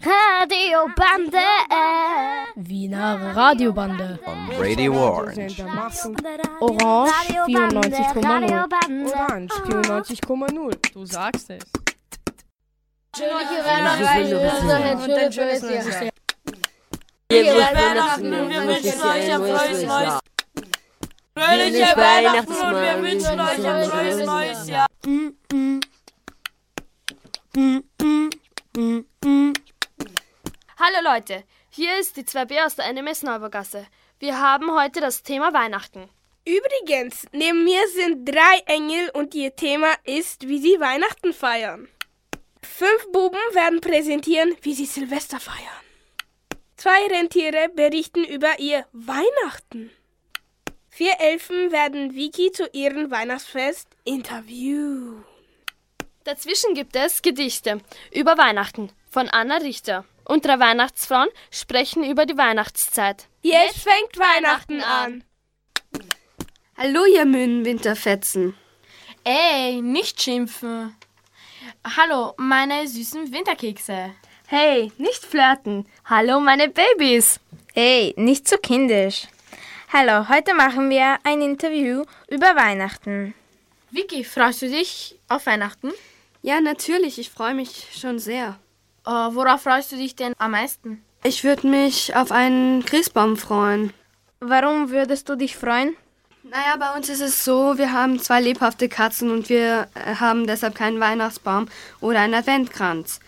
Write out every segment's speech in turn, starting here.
Radiobande. Wiener Radiobande. On Radio Orange. Orange 94,0. Orange 94,0. Du sagst es. Fröhliche Weihnachten. wir wünschen euch ein frohes neues Fröhliche Weihnachten und wir wünschen euch ein frohes neues Jahr. Hallo Leute, hier ist die 2B aus der NMS Neubergasse. Wir haben heute das Thema Weihnachten. Übrigens, neben mir sind drei Engel und ihr Thema ist, wie sie Weihnachten feiern. Fünf Buben werden präsentieren, wie sie Silvester feiern. Zwei Rentiere berichten über ihr Weihnachten. Vier Elfen werden Vicky zu ihrem Weihnachtsfest interviewen. Dazwischen gibt es Gedichte über Weihnachten von Anna Richter. Und drei Weihnachtsfrauen sprechen über die Weihnachtszeit. Jetzt fängt Weihnachten an. Hallo, ihr müden Winterfetzen. Ey, nicht schimpfen. Hallo, meine süßen Winterkekse. Hey, nicht flirten. Hallo, meine Babys. Hey, nicht so kindisch. Hallo, heute machen wir ein Interview über Weihnachten. Vicky, freust du dich auf Weihnachten? Ja, natürlich, ich freue mich schon sehr. Äh, worauf freust du dich denn am meisten? Ich würde mich auf einen Christbaum freuen. Warum würdest du dich freuen? Naja, bei uns ist es so, wir haben zwei lebhafte Katzen und wir äh, haben deshalb keinen Weihnachtsbaum oder einen Adventkranz,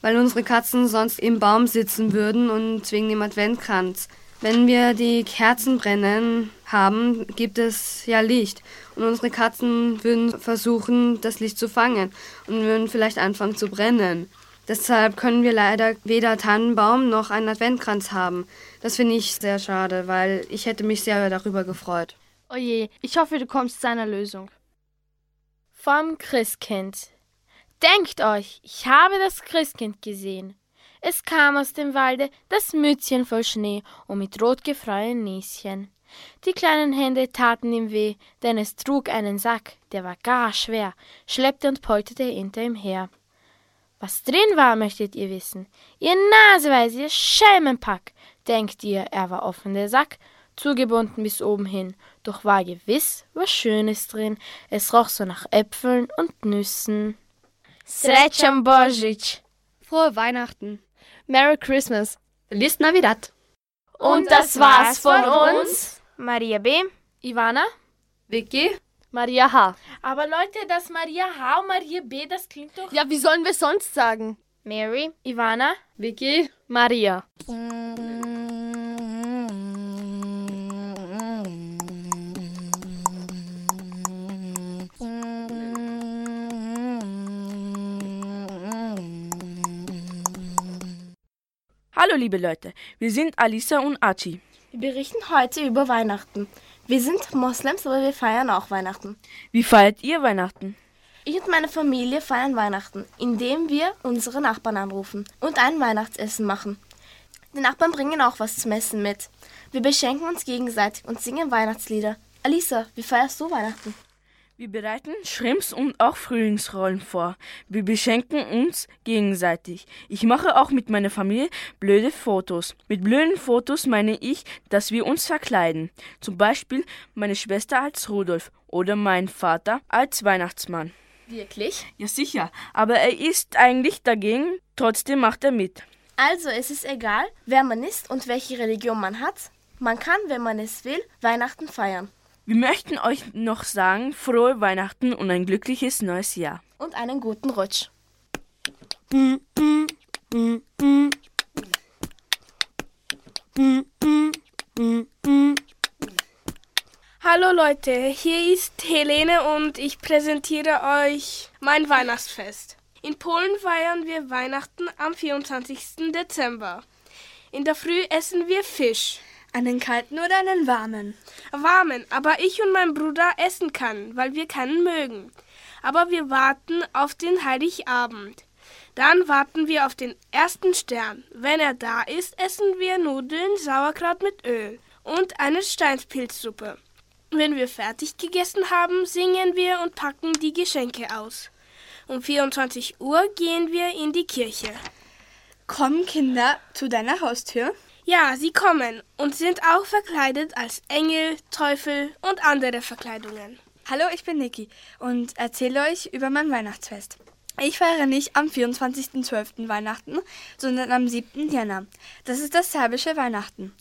weil unsere Katzen sonst im Baum sitzen würden und wegen dem Adventkranz. Wenn wir die Kerzen brennen haben, gibt es ja Licht und unsere Katzen würden versuchen, das Licht zu fangen und würden vielleicht anfangen zu brennen. Deshalb können wir leider weder Tannenbaum noch einen Adventkranz haben. Das finde ich sehr schade, weil ich hätte mich sehr darüber gefreut. Oje, ich hoffe, du kommst zu einer Lösung. Vom Christkind. Denkt euch, ich habe das Christkind gesehen. Es kam aus dem Walde, das Mützchen voll Schnee und mit rotgefroren Näschen. Die kleinen Hände taten ihm weh, denn es trug einen Sack, der war gar schwer, schleppte und polterte hinter ihm her. Was drin war, möchtet ihr wissen? Ihr Naseweise, ihr Schelmenpack! Denkt ihr, er war offen der Sack, zugebunden bis oben hin, doch war gewiss was Schönes drin, es roch so nach Äpfeln und Nüssen. Srećan Božić. Frohe Weihnachten. Merry Christmas. Feliz Navidad. Und das war's von uns. Maria B. Ivana, Vicky? Maria H. Aber Leute, das Maria H und Maria B, das klingt doch. Ja, wie sollen wir sonst sagen? Mary. Ivana, Vicky? Maria. Hallo liebe Leute, wir sind Alisa und Achi. Wir berichten heute über Weihnachten. Wir sind Moslems, aber wir feiern auch Weihnachten. Wie feiert ihr Weihnachten? Ich und meine Familie feiern Weihnachten, indem wir unsere Nachbarn anrufen und ein Weihnachtsessen machen. Die Nachbarn bringen auch was zum Essen mit. Wir beschenken uns gegenseitig und singen Weihnachtslieder. Alisa, wie feierst du Weihnachten? Wir bereiten Shrimps und auch Frühlingsrollen vor. Wir beschenken uns gegenseitig. Ich mache auch mit meiner Familie blöde Fotos. Mit blöden Fotos meine ich, dass wir uns verkleiden. Zum Beispiel meine Schwester als Rudolf oder mein Vater als Weihnachtsmann. Wirklich? Ja sicher, aber er ist eigentlich dagegen, trotzdem macht er mit. Also, es ist egal, wer man ist und welche Religion man hat. Man kann, wenn man es will, Weihnachten feiern. Wir möchten euch noch sagen, frohe Weihnachten und ein glückliches neues Jahr. Und einen guten Rutsch. Hallo Leute, hier ist Helene und ich präsentiere euch mein Weihnachtsfest. In Polen feiern wir Weihnachten am 24. Dezember. In der Früh essen wir Fisch. Einen kalten oder einen warmen? Warmen, aber ich und mein Bruder essen kann, weil wir keinen mögen. Aber wir warten auf den Heiligabend. Dann warten wir auf den ersten Stern. Wenn er da ist, essen wir Nudeln, Sauerkraut mit Öl und eine Steinspilzsuppe. Wenn wir fertig gegessen haben, singen wir und packen die Geschenke aus. Um 24 Uhr gehen wir in die Kirche. Kommen Kinder zu deiner Haustür? Ja, sie kommen und sind auch verkleidet als Engel, Teufel und andere Verkleidungen. Hallo, ich bin Niki und erzähle euch über mein Weihnachtsfest. Ich feiere nicht am 24.12. Weihnachten, sondern am 7. Jänner. Das ist das serbische Weihnachten.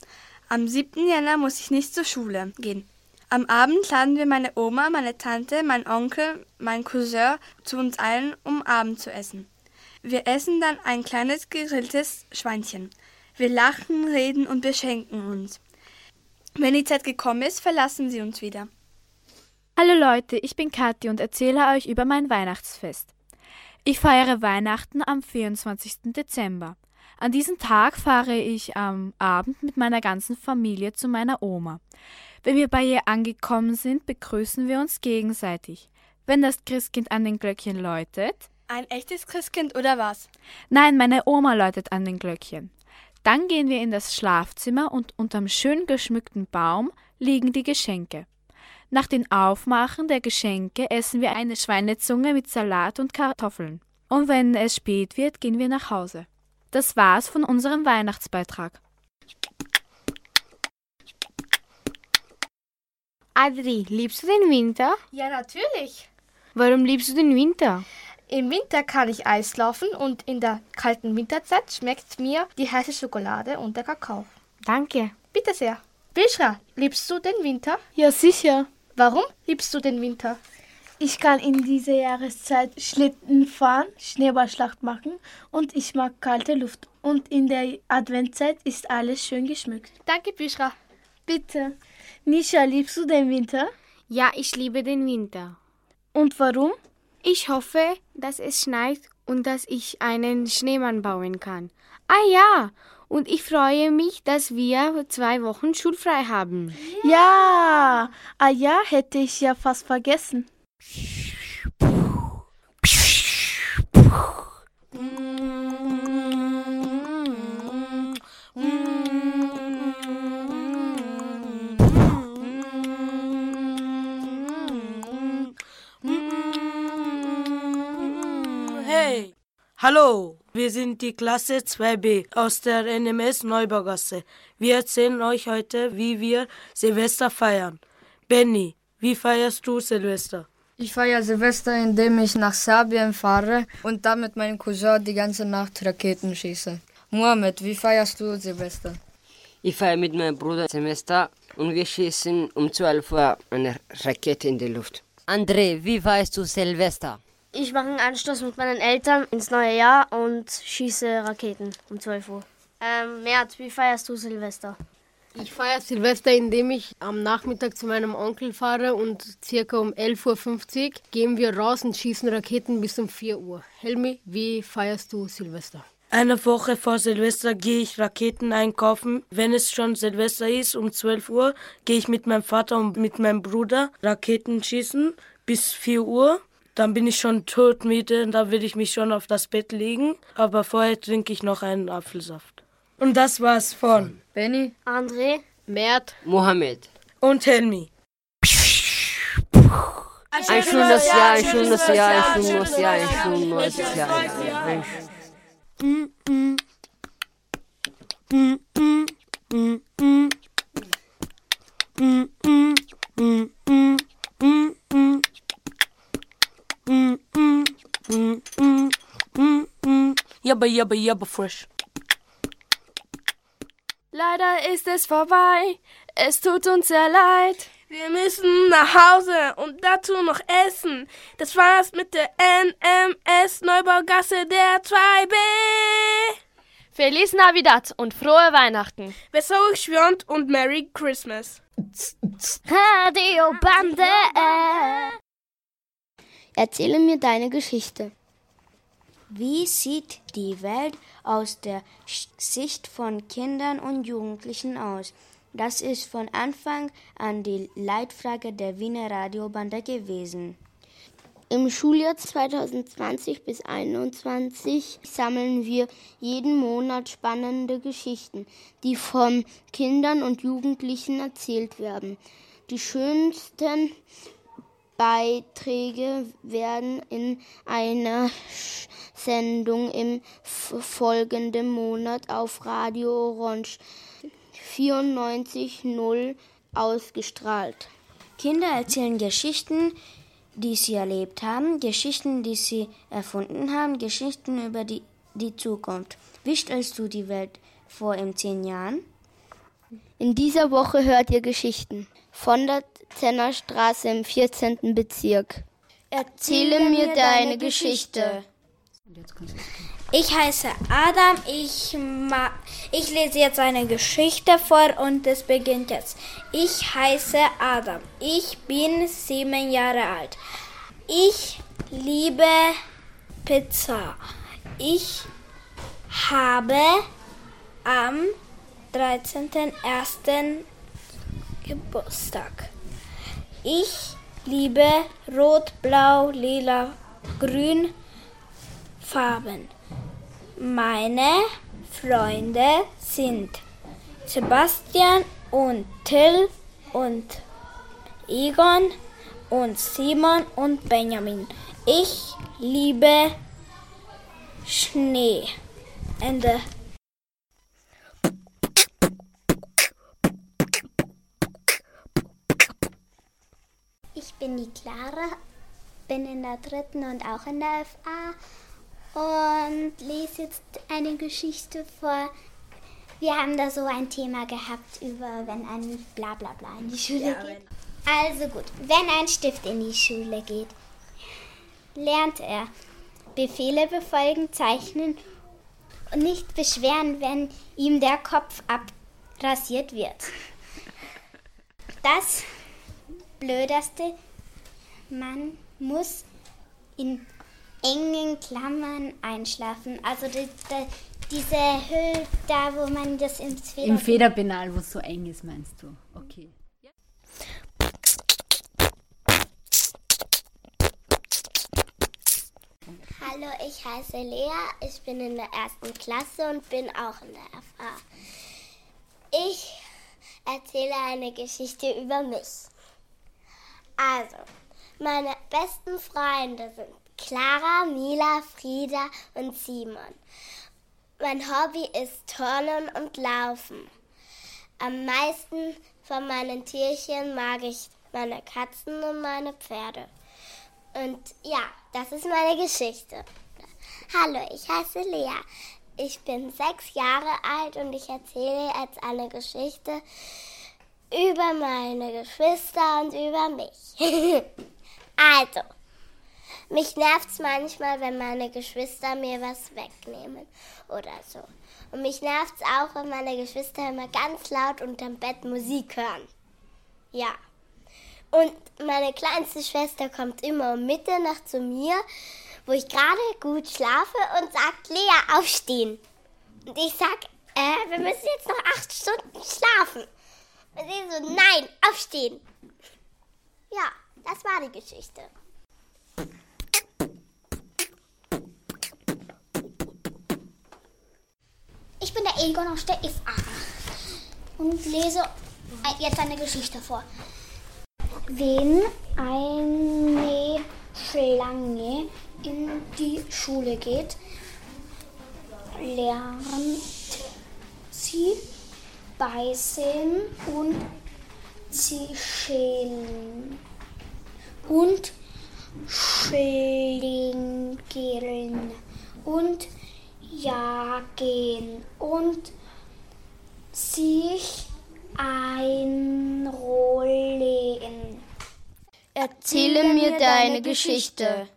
Am 7. Jänner muss ich nicht zur Schule gehen. Am Abend laden wir meine Oma, meine Tante, mein Onkel, mein Cousin zu uns ein, um Abend zu essen. Wir essen dann ein kleines gegrilltes Schweinchen. Wir lachen, reden und beschenken uns. Wenn die Zeit gekommen ist, verlassen sie uns wieder. Hallo Leute, ich bin Kathi und erzähle euch über mein Weihnachtsfest. Ich feiere Weihnachten am 24. Dezember. An diesem Tag fahre ich am Abend mit meiner ganzen Familie zu meiner Oma. Wenn wir bei ihr angekommen sind, begrüßen wir uns gegenseitig. Wenn das Christkind an den Glöckchen läutet. Ein echtes Christkind oder was? Nein, meine Oma läutet an den Glöckchen. Dann gehen wir in das Schlafzimmer und unterm schön geschmückten Baum liegen die Geschenke. Nach dem Aufmachen der Geschenke essen wir eine Schweinezunge mit Salat und Kartoffeln. Und wenn es spät wird, gehen wir nach Hause. Das war's von unserem Weihnachtsbeitrag. Adri, liebst du den Winter? Ja, natürlich. Warum liebst du den Winter? Im Winter kann ich Eis laufen und in der kalten Winterzeit schmeckt mir die heiße Schokolade und der Kakao. Danke. Bitte sehr. Bishra, liebst du den Winter? Ja, sicher. Warum liebst du den Winter? Ich kann in dieser Jahreszeit Schlitten fahren, Schneeballschlacht machen und ich mag kalte Luft. Und in der Adventzeit ist alles schön geschmückt. Danke, Bishra. Bitte. Nisha, liebst du den Winter? Ja, ich liebe den Winter. Und warum? Ich hoffe, dass es schneit und dass ich einen Schneemann bauen kann. Ah ja, und ich freue mich, dass wir zwei Wochen schulfrei haben. Ja, ah ja, hätte ich ja fast vergessen. Hey, hallo, wir sind die Klasse 2b aus der NMS Neubaugasse. Wir erzählen euch heute, wie wir Silvester feiern. Benny, wie feierst du Silvester? Ich feiere Silvester, indem ich nach Serbien fahre und da mit meinem Cousin die ganze Nacht Raketen schieße. Mohammed, wie feierst du Silvester? Ich feiere mit meinem Bruder Silvester und wir schießen um 12 Uhr eine Rakete in die Luft. André, wie feierst du Silvester? Ich mache einen Anstoß mit meinen Eltern ins neue Jahr und schieße Raketen um 12 Uhr. Ähm, Mert, wie feierst du Silvester? Ich feiere Silvester, indem ich am Nachmittag zu meinem Onkel fahre und circa um 11.50 Uhr gehen wir raus und schießen Raketen bis um 4 Uhr. Helmi, wie feierst du Silvester? Eine Woche vor Silvester gehe ich Raketen einkaufen. Wenn es schon Silvester ist, um 12 Uhr, gehe ich mit meinem Vater und mit meinem Bruder Raketen schießen bis 4 Uhr. Dann bin ich schon todmüde und da will ich mich schon auf das Bett legen. Aber vorher trinke ich noch einen Apfelsaft. Und das war's von Benny, André, Mert, Mohammed und Helmi. Ein schönes Jahr, ein schönes Jahr, ein schönes Jahr, ein schönes Jahr. Ein Jabba, jabba, jabba, fresh. Leider ist es vorbei. Es tut uns sehr leid. Wir müssen nach Hause und dazu noch essen. Das war's mit der NMS Neubaugasse der 2B. Feliz Navidad und frohe Weihnachten. Besser schwönt und Merry Christmas. Radio Bande. Erzähle mir deine Geschichte. Wie sieht die Welt aus der Sicht von Kindern und Jugendlichen aus? Das ist von Anfang an die Leitfrage der Wiener Radiobande gewesen. Im Schuljahr 2020 bis 2021 sammeln wir jeden Monat spannende Geschichten, die von Kindern und Jugendlichen erzählt werden. Die schönsten Beiträge werden in einer Sendung im folgenden Monat auf Radio Orange 94.0 ausgestrahlt. Kinder erzählen Geschichten, die sie erlebt haben, Geschichten, die sie erfunden haben, Geschichten über die, die Zukunft. Wie stellst du die Welt vor in zehn Jahren? In dieser Woche hört ihr Geschichten von der Zennerstraße im 14. Bezirk. Erzähle mir deine Geschichte. Ich heiße Adam, ich, ich lese jetzt eine Geschichte vor und es beginnt jetzt. Ich heiße Adam, ich bin sieben Jahre alt. Ich liebe Pizza. Ich habe am 13.01. Geburtstag. Ich liebe Rot, Blau, Lila, Grün Farben. Meine Freunde sind Sebastian und Till und Egon und Simon und Benjamin. Ich liebe Schnee. Ende. Bin die Clara, bin in der dritten und auch in der FA und lese jetzt eine Geschichte vor. Wir haben da so ein Thema gehabt über, wenn ein Blablabla Bla, Bla in die Schule ja, geht. Also gut, wenn ein Stift in die Schule geht, lernt er Befehle befolgen, zeichnen und nicht beschweren, wenn ihm der Kopf abrasiert wird. Das Blödeste, man muss in engen Klammern einschlafen. Also die, die, diese Höhe da, wo man das ins Feder... Im Federpenal, wo es so eng ist, meinst du? Okay. Hallo, ich heiße Lea, ich bin in der ersten Klasse und bin auch in der FA. Ich erzähle eine Geschichte über mich. Also, meine besten Freunde sind Clara, Mila, Frieda und Simon. Mein Hobby ist Turnen und Laufen. Am meisten von meinen Tierchen mag ich meine Katzen und meine Pferde. Und ja, das ist meine Geschichte. Hallo, ich heiße Lea. Ich bin sechs Jahre alt und ich erzähle jetzt eine Geschichte über meine Geschwister und über mich. also, mich nervt es manchmal, wenn meine Geschwister mir was wegnehmen oder so. Und mich nervt es auch, wenn meine Geschwister immer ganz laut unterm Bett Musik hören. Ja. Und meine kleinste Schwester kommt immer um Mitternacht zu mir, wo ich gerade gut schlafe und sagt, Lea, aufstehen. Und ich sag, äh, wir müssen jetzt noch acht Stunden schlafen. Und sie so, nein, aufstehen. Ja, das war die Geschichte. Ich bin der Egon aus der FA und lese jetzt eine Geschichte vor. Wenn eine Schlange in die Schule geht, lernt sie beißen und zischen und schlingen und jagen und sich einrollen. Erzähle mir deine Geschichte.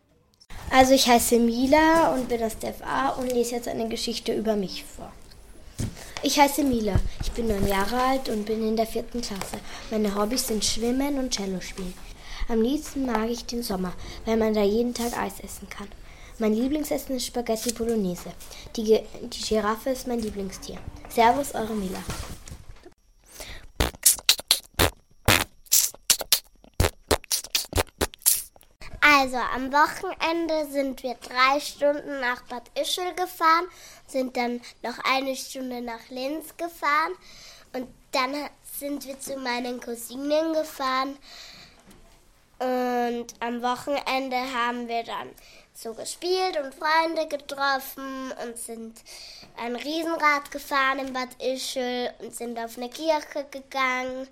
Also ich heiße Mila und bin aus der FA und lese jetzt eine Geschichte über mich vor. Ich heiße Mila, ich bin neun Jahre alt und bin in der vierten Klasse. Meine Hobbys sind Schwimmen und Cello spielen. Am liebsten mag ich den Sommer, weil man da jeden Tag Eis essen kann. Mein Lieblingsessen ist Spaghetti Bolognese. Die, die Giraffe ist mein Lieblingstier. Servus, eure Mila. Also am Wochenende sind wir drei Stunden nach Bad Ischl gefahren, sind dann noch eine Stunde nach Linz gefahren und dann sind wir zu meinen Cousinen gefahren Und am Wochenende haben wir dann so gespielt und Freunde getroffen und sind ein Riesenrad gefahren in Bad Ischl und sind auf eine Kirche gegangen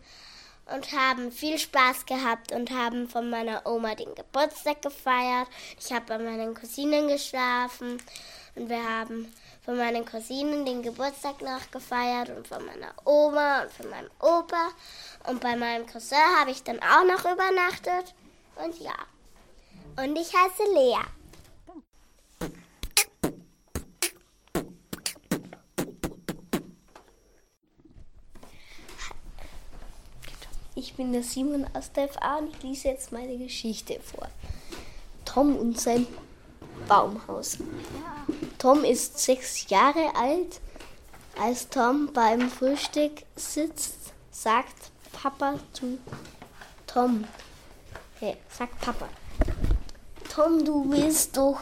und haben viel Spaß gehabt und haben von meiner Oma den Geburtstag gefeiert. Ich habe bei meinen Cousinen geschlafen und wir haben von meinen Cousinen den Geburtstag noch gefeiert und von meiner Oma und von meinem Opa. Und bei meinem Cousin habe ich dann auch noch übernachtet. Und ja. Und ich heiße Lea. Ich bin der Simon aus der FA und ich lese jetzt meine Geschichte vor. Tom und sein Baumhaus. Tom ist sechs Jahre alt. Als Tom beim Frühstück sitzt, sagt Papa zu Tom. Hey, sagt Papa. Tom, du willst doch,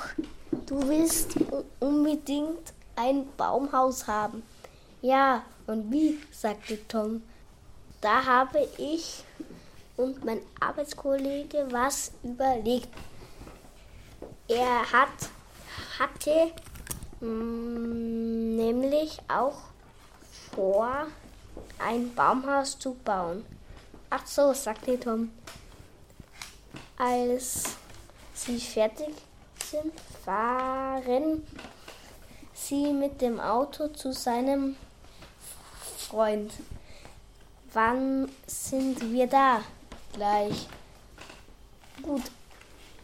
du willst unbedingt ein Baumhaus haben. Ja, und wie? sagte Tom. Da habe ich und mein Arbeitskollege was überlegt. Er hat, hatte nämlich auch vor, ein Baumhaus zu bauen. Ach so, sagte Tom. Als sie fertig sind, fahren sie mit dem Auto zu seinem Freund. Wann sind wir da? Gleich. Gut.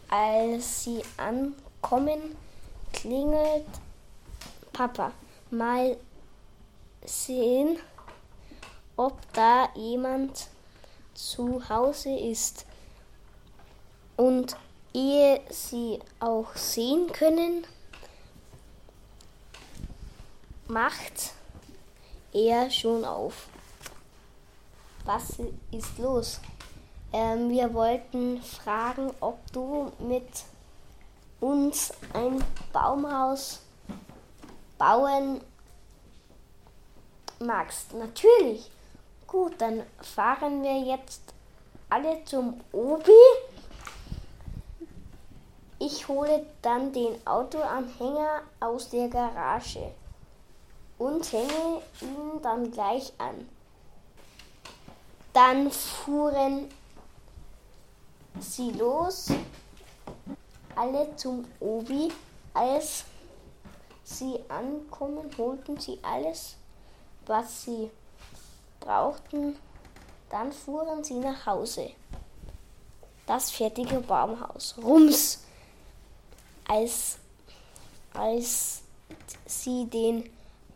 Als sie ankommen, klingelt Papa. Mal sehen, ob da jemand zu Hause ist. Und ehe sie auch sehen können, macht er schon auf. Was ist los? Ähm, wir wollten fragen, ob du mit uns ein Baumhaus bauen magst. Natürlich. Gut, dann fahren wir jetzt alle zum Obi. Ich hole dann den Autoanhänger aus der Garage und hänge ihn dann gleich an. Dann fuhren sie los, alle zum Obi. Als sie ankommen, holten sie alles, was sie brauchten. Dann fuhren sie nach Hause. Das fertige Baumhaus. Rums! Als, als sie den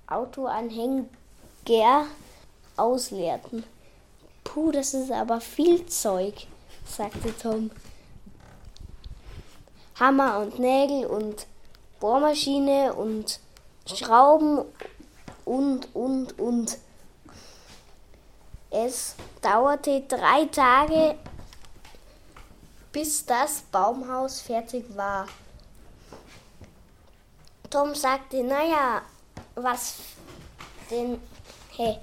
Autoanhänger ausleerten. Puh, das ist aber viel Zeug, sagte Tom. Hammer und Nägel und Bohrmaschine und Schrauben und, und, und. Es dauerte drei Tage, bis das Baumhaus fertig war. Tom sagte, naja, was denn, hey,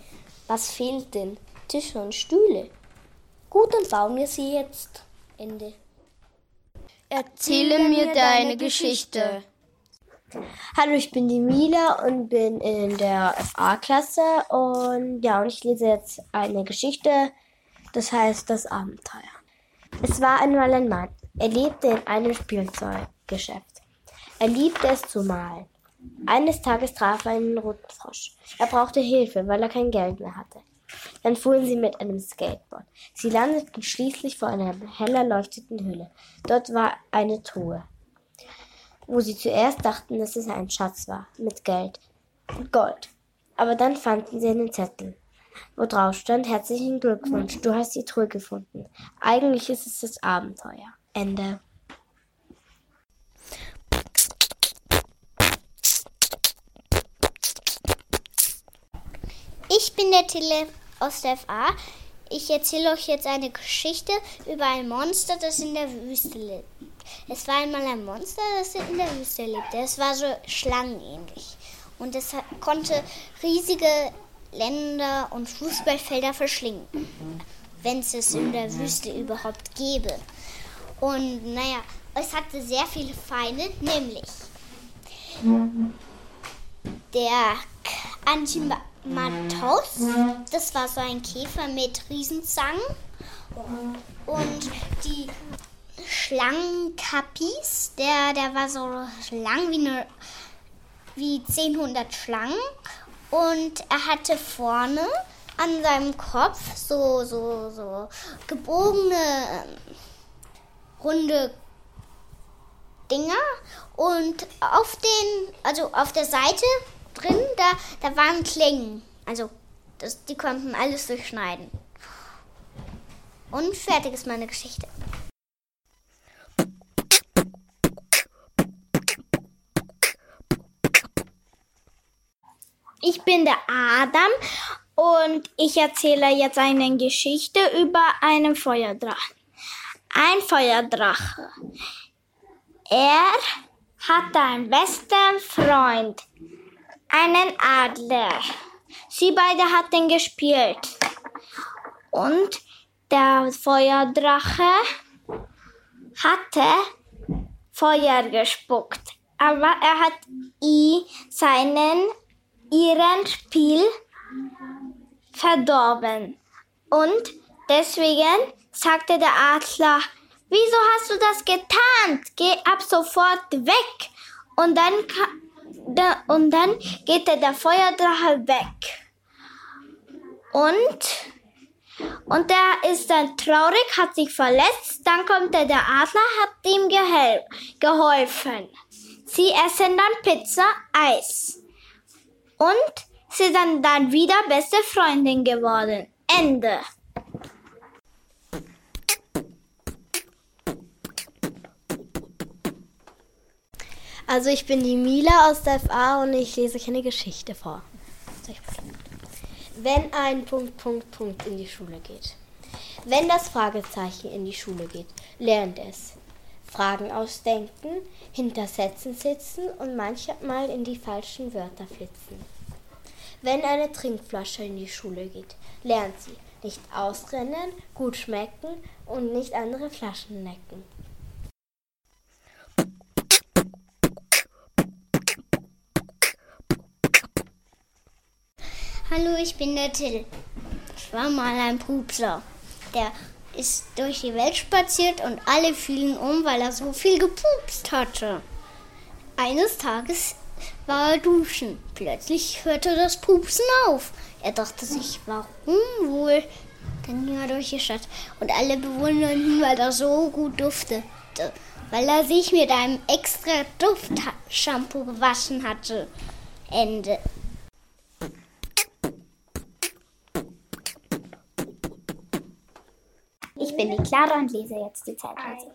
was fehlt denn? Tische und Stühle. Gut, dann bauen wir sie jetzt. Ende. Erzähle mir deine Geschichte. Hallo, ich bin die Mila und bin in der FA-Klasse und ja, und ich lese jetzt eine Geschichte, das heißt das Abenteuer. Es war einmal ein Mann. Er lebte in einem Spielzeuggeschäft. Er liebte es zu malen. Eines Tages traf er einen roten Frosch. Er brauchte Hilfe, weil er kein Geld mehr hatte. Dann fuhren sie mit einem Skateboard. Sie landeten schließlich vor einer hell erleuchteten Höhle. Dort war eine Truhe, wo sie zuerst dachten, dass es ein Schatz war, mit Geld und Gold. Aber dann fanden sie einen Zettel, wo drauf stand, herzlichen Glückwunsch, du hast die Truhe gefunden. Eigentlich ist es das Abenteuer. Ende. Ich bin der Tele aus der FA. Ich erzähle euch jetzt eine Geschichte über ein Monster, das in der Wüste lebt. Es war einmal ein Monster, das in der Wüste lebte. Es war so schlangenähnlich. Und es konnte riesige Länder und Fußballfelder verschlingen, wenn es es in der Wüste überhaupt gäbe. Und naja, es hatte sehr viele Feinde, nämlich der Antimatos, das war so ein Käfer mit Riesenzangen. Und die Schlangenkapis, der, der war so lang wie, eine, wie 1000 Schlangen. Und er hatte vorne an seinem Kopf so, so, so gebogene, ähm, runde Dinger. Und auf den, also auf der Seite drin, da, da waren Klingen. Also das, die konnten alles durchschneiden. Und fertig ist meine Geschichte. Ich bin der Adam und ich erzähle jetzt eine Geschichte über einen Feuerdrachen. Ein Feuerdrache. Er hatte einen besten Freund, einen Adler. Sie beide hatten gespielt. Und der Feuerdrache hatte Feuer gespuckt. Aber er hat i seinen, ihren Spiel verdorben. Und deswegen sagte der Adler, wieso hast du das getan? Geh ab sofort weg. Und dann, und dann geht der Feuerdrache weg. Und und der ist dann traurig, hat sich verletzt. Dann kommt der Adler, hat ihm geholfen. Sie essen dann Pizza, Eis. Und sie sind dann wieder beste Freundin geworden. Ende. Also ich bin die Mila aus der FA und ich lese euch eine Geschichte vor. Wenn ein Punkt, Punkt, Punkt in die Schule geht. Wenn das Fragezeichen in die Schule geht, lernt es. Fragen ausdenken, hinter Sätzen sitzen und manchmal in die falschen Wörter flitzen. Wenn eine Trinkflasche in die Schule geht, lernt sie nicht ausrennen, gut schmecken und nicht andere Flaschen necken. Hallo, ich bin der Till. Ich war mal ein Pupser. Der ist durch die Welt spaziert und alle fielen um, weil er so viel gepupst hatte. Eines Tages war er duschen. Plötzlich hörte das Pupsen auf. Er dachte sich, warum wohl? Dann ging er durch die Stadt und alle bewunderten ihn, weil er so gut duftete. Weil er sich mit einem extra Duftshampoo gewaschen hatte. Ende. Bin die Clara und lese jetzt die Zeitreise.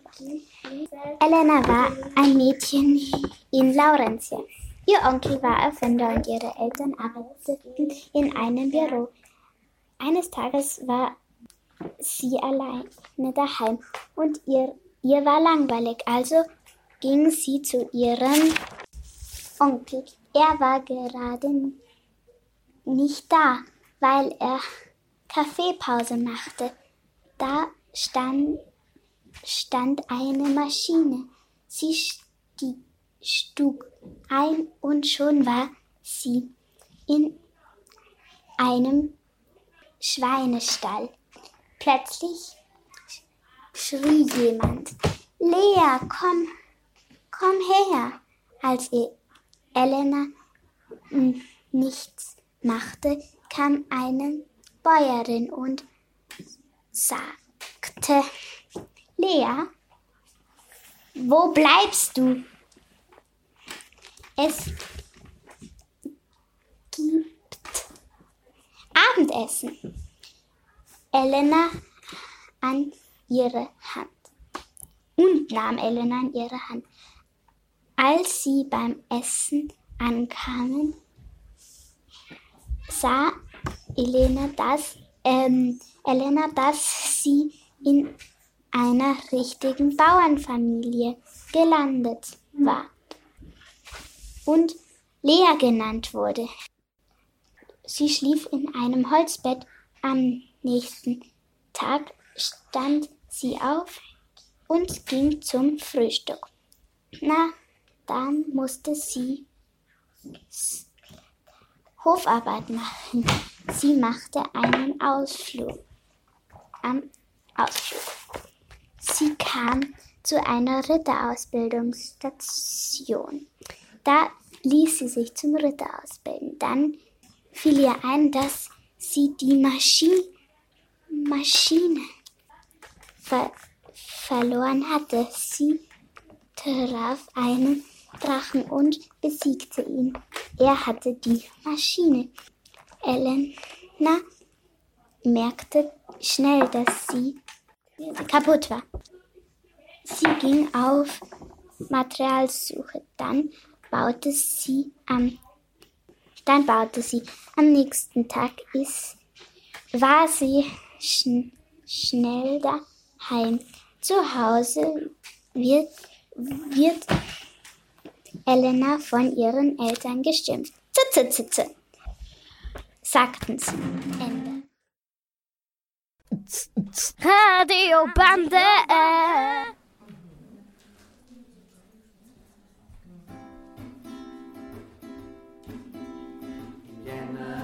Elena war ein Mädchen in Laurentia. Ihr Onkel war Erfinder und ihre Eltern arbeiteten in einem Büro. Eines Tages war sie alleine daheim und ihr, ihr war langweilig, also ging sie zu ihrem Onkel. Er war gerade nicht da, weil er Kaffeepause machte. Da stand, stand eine Maschine. Sie stieg, ein und schon war sie in einem Schweinestall. Plötzlich schrie jemand, Lea, komm, komm her. Als ihr Elena nichts machte, kam eine Bäuerin und sagte, Lea, wo bleibst du? Es gibt Abendessen. Elena an ihre Hand und nahm Elena an ihre Hand. Als sie beim Essen ankamen, sah Elena, dass ähm, Elena, dass sie in einer richtigen Bauernfamilie gelandet war und Lea genannt wurde. Sie schlief in einem Holzbett. Am nächsten Tag stand sie auf und ging zum Frühstück. Na, dann musste sie Hofarbeit machen. Sie machte einen Ausflug am Auszug. Sie kam zu einer Ritterausbildungsstation. Da ließ sie sich zum Ritter ausbilden. Dann fiel ihr ein, dass sie die Maschine, Maschine ver verloren hatte. Sie traf einen Drachen und besiegte ihn. Er hatte die Maschine. Elena merkte schnell, dass sie kaputt war. Sie ging auf Materialsuche. Dann baute sie am dann baute sie. Am nächsten Tag ist, war sie schn schnell daheim. Zu Hause wird, wird Elena von ihren Eltern geschimpft. Z, z, z, z sagten sie. Ende. Radio Bandit. Yeah, uh,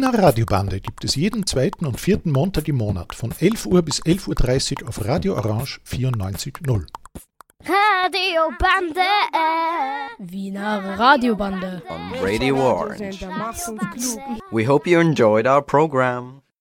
Wiener Radiobande gibt es jeden zweiten und vierten Montag im Monat von 11 Uhr bis 11.30 Uhr auf Radio Orange 94.0. Radiobande! Wiener Radiobande! On Radio Orange. We hope you enjoyed our program.